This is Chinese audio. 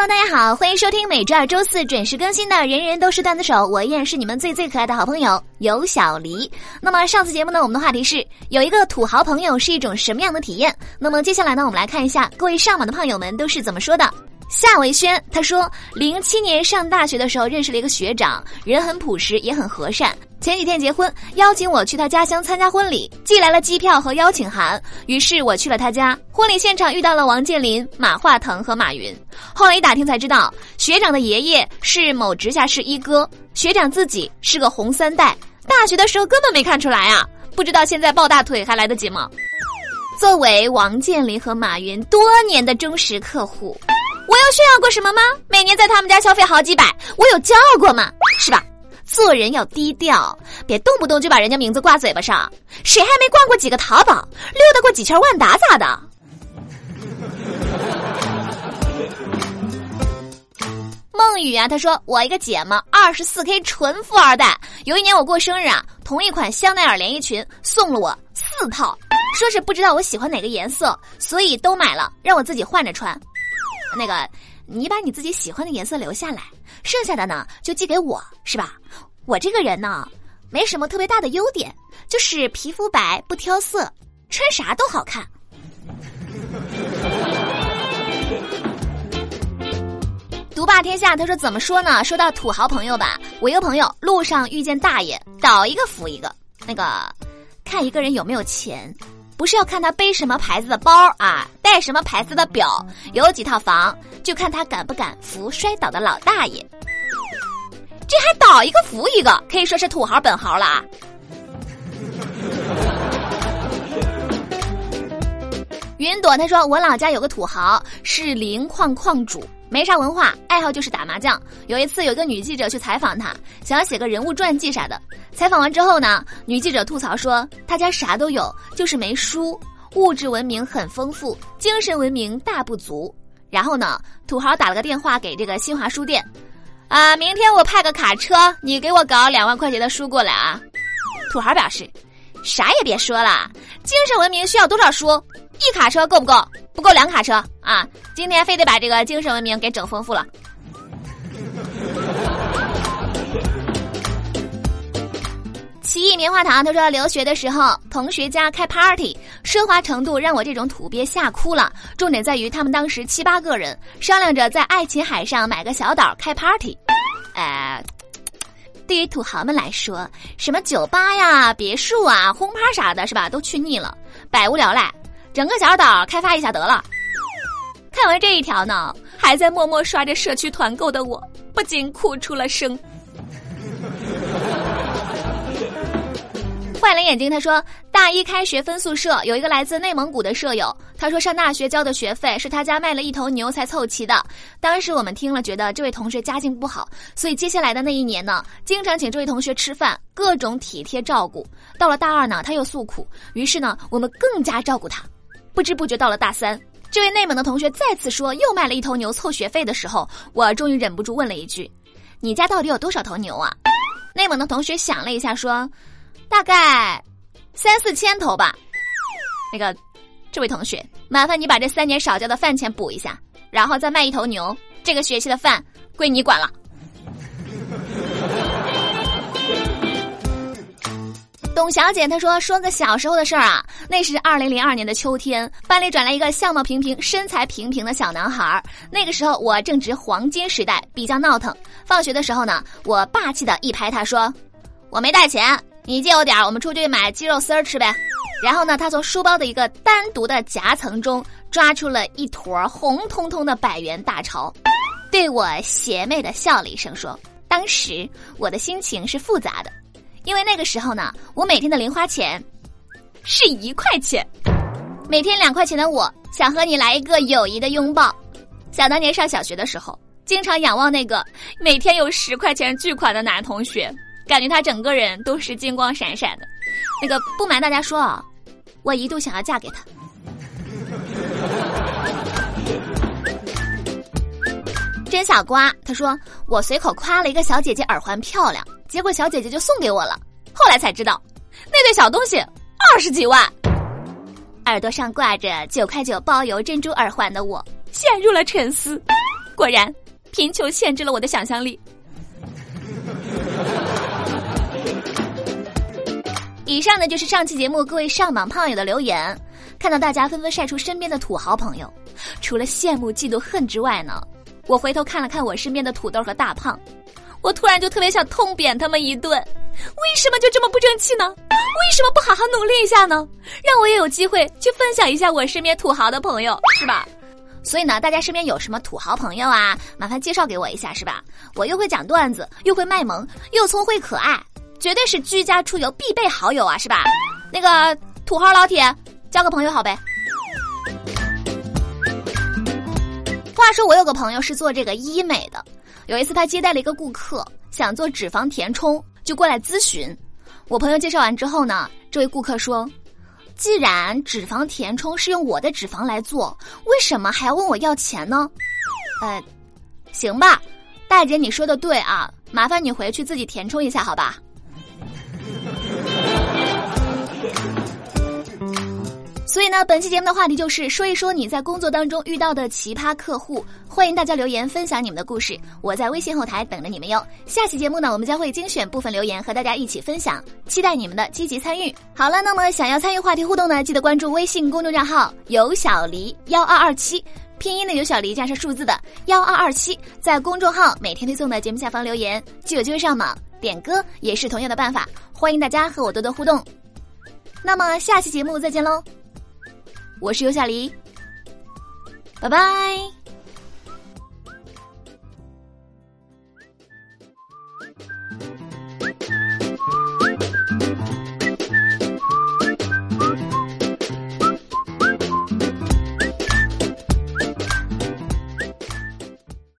Hello，大家好，欢迎收听每周二、周四准时更新的《人人都是段子手》，我依然是你们最最可爱的好朋友尤小黎。那么上次节目呢，我们的话题是有一个土豪朋友是一种什么样的体验？那么接下来呢，我们来看一下各位上榜的胖友们都是怎么说的。夏维轩他说，零七年上大学的时候认识了一个学长，人很朴实，也很和善。前几天结婚，邀请我去他家乡参加婚礼，寄来了机票和邀请函。于是我去了他家，婚礼现场遇到了王健林、马化腾和马云。后来一打听才知道，学长的爷爷是某直辖市一哥，学长自己是个红三代。大学的时候根本没看出来啊，不知道现在抱大腿还来得及吗？作为王健林和马云多年的忠实客户。我有炫耀过什么吗？每年在他们家消费好几百，我有骄傲过吗？是吧？做人要低调，别动不动就把人家名字挂嘴巴上。谁还没逛过几个淘宝，溜达过几圈万达咋的？梦雨啊，他说我一个姐们，二十四 K 纯富二代。有一年我过生日啊，同一款香奈儿连衣裙送了我四套，说是不知道我喜欢哪个颜色，所以都买了，让我自己换着穿。那个，你把你自己喜欢的颜色留下来，剩下的呢就寄给我，是吧？我这个人呢，没什么特别大的优点，就是皮肤白不挑色，穿啥都好看。独霸天下，他说怎么说呢？说到土豪朋友吧，我一个朋友路上遇见大爷，倒一个扶一个。那个，看一个人有没有钱。不是要看他背什么牌子的包啊，戴什么牌子的表，有几套房，就看他敢不敢扶摔倒的老大爷。这还倒一个扶一个，可以说是土豪本豪了啊！云朵他说：“我老家有个土豪，是磷矿矿主。”没啥文化，爱好就是打麻将。有一次，有个女记者去采访他，想要写个人物传记啥的。采访完之后呢，女记者吐槽说，他家啥都有，就是没书，物质文明很丰富，精神文明大不足。然后呢，土豪打了个电话给这个新华书店，啊，明天我派个卡车，你给我搞两万块钱的书过来啊。土豪表示，啥也别说了，精神文明需要多少书？一卡车够不够？不够两卡车啊！今天非得把这个精神文明给整丰富了。奇异棉花糖他说，留学的时候同学家开 party，奢华程度让我这种土鳖吓哭了。重点在于他们当时七八个人商量着在爱琴海上买个小岛开 party。呃，对于土豪们来说，什么酒吧呀、别墅啊、轰趴啥的，是吧？都去腻了，百无聊赖。整个小岛开发一下得了。看完这一条呢，还在默默刷着社区团购的我，不禁哭出了声。坏了眼睛，他说大一开学分宿舍，有一个来自内蒙古的舍友，他说上大学交的学费是他家卖了一头牛才凑齐的。当时我们听了，觉得这位同学家境不好，所以接下来的那一年呢，经常请这位同学吃饭，各种体贴照顾。到了大二呢，他又诉苦，于是呢，我们更加照顾他。不知不觉到了大三，这位内蒙的同学再次说又卖了一头牛凑学费的时候，我终于忍不住问了一句：“你家到底有多少头牛啊？”内蒙的同学想了一下说：“大概三四千头吧。”那个，这位同学，麻烦你把这三年少交的饭钱补一下，然后再卖一头牛，这个学期的饭归你管了。董小姐她说：“说个小时候的事儿啊，那是二零零二年的秋天，班里转来一个相貌平平、身材平平的小男孩。那个时候我正值黄金时代，比较闹腾。放学的时候呢，我霸气的一拍他说：‘我没带钱，你借我点儿，我们出去买鸡肉丝儿吃呗。’然后呢，他从书包的一个单独的夹层中抓出了一坨红彤彤的百元大钞，对我邪魅的笑了一声，说：‘当时我的心情是复杂的。’”因为那个时候呢，我每天的零花钱是一块钱，每天两块钱的我想和你来一个友谊的拥抱。想当年上小学的时候，经常仰望那个每天有十块钱巨款的男同学，感觉他整个人都是金光闪闪的。那个不瞒大家说啊，我一度想要嫁给他。真小瓜，他说我随口夸了一个小姐姐耳环漂亮。结果小姐姐就送给我了，后来才知道，那对小东西二十几万。耳朵上挂着九块九包邮珍珠耳环的我，陷入了沉思。果然，贫穷限制了我的想象力。以上呢就是上期节目各位上榜胖友的留言，看到大家纷纷晒出身边的土豪朋友，除了羡慕、嫉妒、恨之外呢，我回头看了看我身边的土豆和大胖，我突然就特别想痛扁他们一顿，为什么就这么不争气呢？为什么不好好努力一下呢？让我也有机会去分享一下我身边土豪的朋友，是吧？所以呢，大家身边有什么土豪朋友啊？麻烦介绍给我一下，是吧？我又会讲段子，又会卖萌，又聪慧可爱。绝对是居家出游必备好友啊，是吧？那个土豪老铁，交个朋友好呗。话说我有个朋友是做这个医美的，有一次他接待了一个顾客，想做脂肪填充，就过来咨询。我朋友介绍完之后呢，这位顾客说：“既然脂肪填充是用我的脂肪来做，为什么还要问我要钱呢？”呃，行吧，大姐你说的对啊，麻烦你回去自己填充一下好吧。以呢，本期节目的话题就是说一说你在工作当中遇到的奇葩客户。欢迎大家留言分享你们的故事，我在微信后台等着你们哟。下期节目呢，我们将会精选部分留言和大家一起分享，期待你们的积极参与。好了，那么想要参与话题互动呢，记得关注微信公众账号“有小黎幺二二七”，拼音的有小黎加上数字的幺二二七，在公众号每天推送的节目下方留言就有机会上榜。点歌也是同样的办法，欢迎大家和我多多互动。那么下期节目再见喽。我是尤小黎，拜拜。